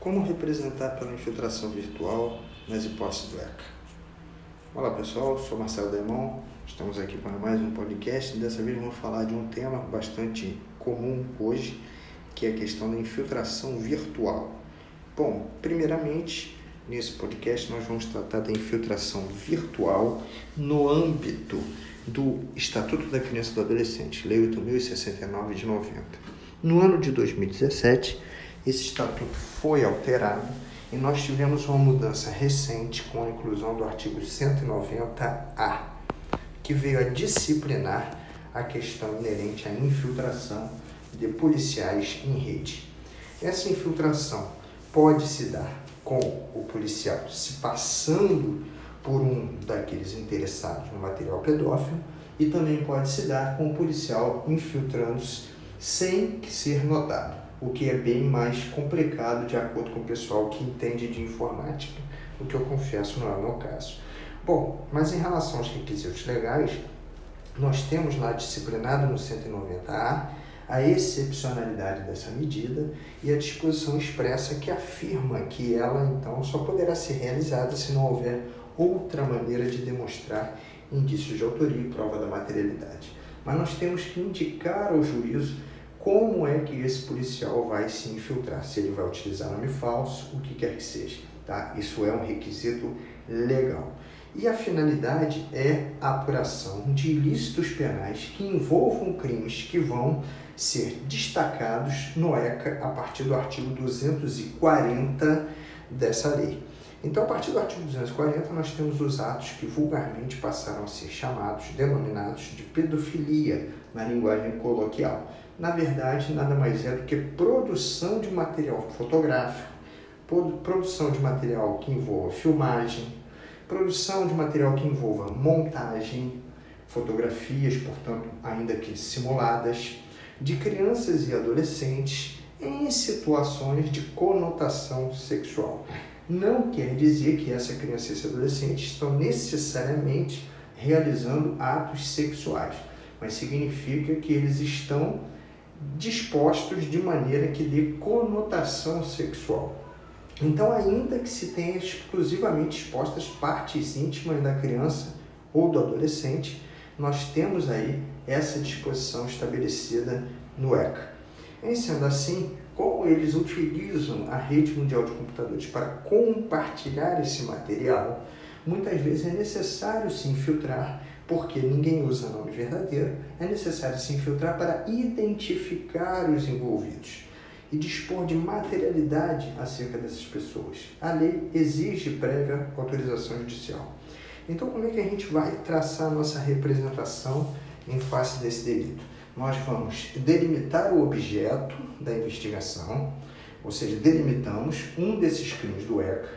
Como representar pela infiltração virtual nas hipóteses do ECA? Olá pessoal, sou Marcelo Demão, estamos aqui para mais um podcast. Dessa vez vamos falar de um tema bastante comum hoje, que é a questão da infiltração virtual. Bom, primeiramente, nesse podcast nós vamos tratar da infiltração virtual no âmbito do Estatuto da Criança e do Adolescente, Lei 8.069 de 90. No ano de 2017, esse estatuto foi alterado e nós tivemos uma mudança recente com a inclusão do artigo 190A, que veio a disciplinar a questão inerente à infiltração de policiais em rede. Essa infiltração pode se dar com o policial se passando por um daqueles interessados no material pedófilo e também pode se dar com o policial infiltrando-se sem ser notado o que é bem mais complicado de acordo com o pessoal que entende de informática, o que eu confesso não é o meu caso. Bom, mas em relação aos requisitos legais, nós temos lá disciplinado no 190A a excepcionalidade dessa medida e a disposição expressa que afirma que ela então só poderá ser realizada se não houver outra maneira de demonstrar indícios de autoria e prova da materialidade. Mas nós temos que indicar ao juízo como é que esse policial vai se infiltrar, se ele vai utilizar nome falso, o que quer que seja. Tá? Isso é um requisito legal. E a finalidade é a apuração de ilícitos penais que envolvam crimes que vão ser destacados no ECA a partir do artigo 240 dessa lei. Então, a partir do artigo 240, nós temos os atos que vulgarmente passaram a ser chamados, denominados de pedofilia na linguagem coloquial. Na verdade, nada mais é do que produção de material fotográfico, produção de material que envolva filmagem, produção de material que envolva montagem, fotografias, portanto, ainda que simuladas, de crianças e adolescentes em situações de conotação sexual não quer dizer que essa criança e esse adolescente estão necessariamente realizando atos sexuais, mas significa que eles estão dispostos de maneira que dê conotação sexual. Então, ainda que se tenha exclusivamente expostas partes íntimas da criança ou do adolescente, nós temos aí essa disposição estabelecida no ECA. Em sendo assim, como eles utilizam a rede mundial de computadores para compartilhar esse material, muitas vezes é necessário se infiltrar, porque ninguém usa nome verdadeiro, é necessário se infiltrar para identificar os envolvidos e dispor de materialidade acerca dessas pessoas. A lei exige prévia autorização judicial. Então, como é que a gente vai traçar a nossa representação em face desse delito? Nós vamos delimitar o objeto da investigação, ou seja, delimitamos um desses crimes do ECA,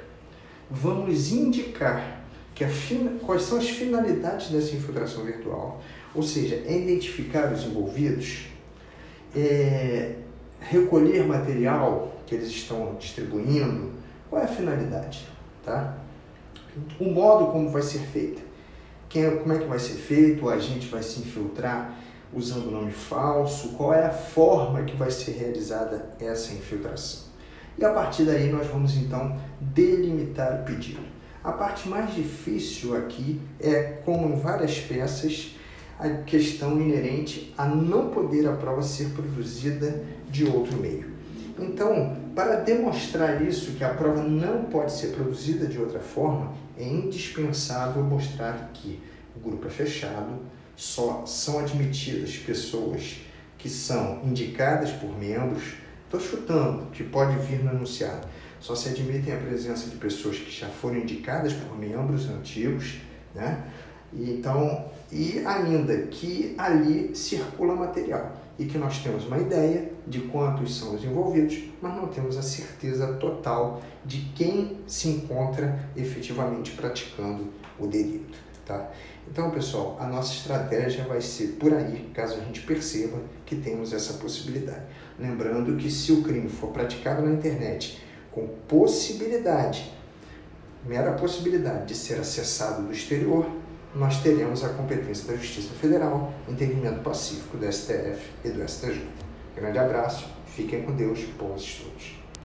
vamos indicar que a, quais são as finalidades dessa infiltração virtual, ou seja, é identificar os envolvidos, é, recolher material que eles estão distribuindo, qual é a finalidade, tá? O modo como vai ser feito, quem, é, como é que vai ser feito, o agente vai se infiltrar, usando nome falso, qual é a forma que vai ser realizada essa infiltração. E a partir daí nós vamos então delimitar o pedido. A parte mais difícil aqui é, como em várias peças, a questão inerente a não poder a prova ser produzida de outro meio. Então, para demonstrar isso, que a prova não pode ser produzida de outra forma, é indispensável mostrar que o grupo é fechado, só são admitidas pessoas que são indicadas por membros, estou chutando, que pode vir no enunciado, só se admitem a presença de pessoas que já foram indicadas por membros antigos, né? E, então, e ainda que ali circula material e que nós temos uma ideia de quantos são os envolvidos, mas não temos a certeza total de quem se encontra efetivamente praticando o delito. Tá? Então, pessoal, a nossa estratégia vai ser por aí, caso a gente perceba que temos essa possibilidade. Lembrando que se o crime for praticado na internet com possibilidade, mera possibilidade de ser acessado do exterior, nós teremos a competência da Justiça Federal, entendimento pacífico do STF e do STJ. Grande abraço, fiquem com Deus, bons estudos.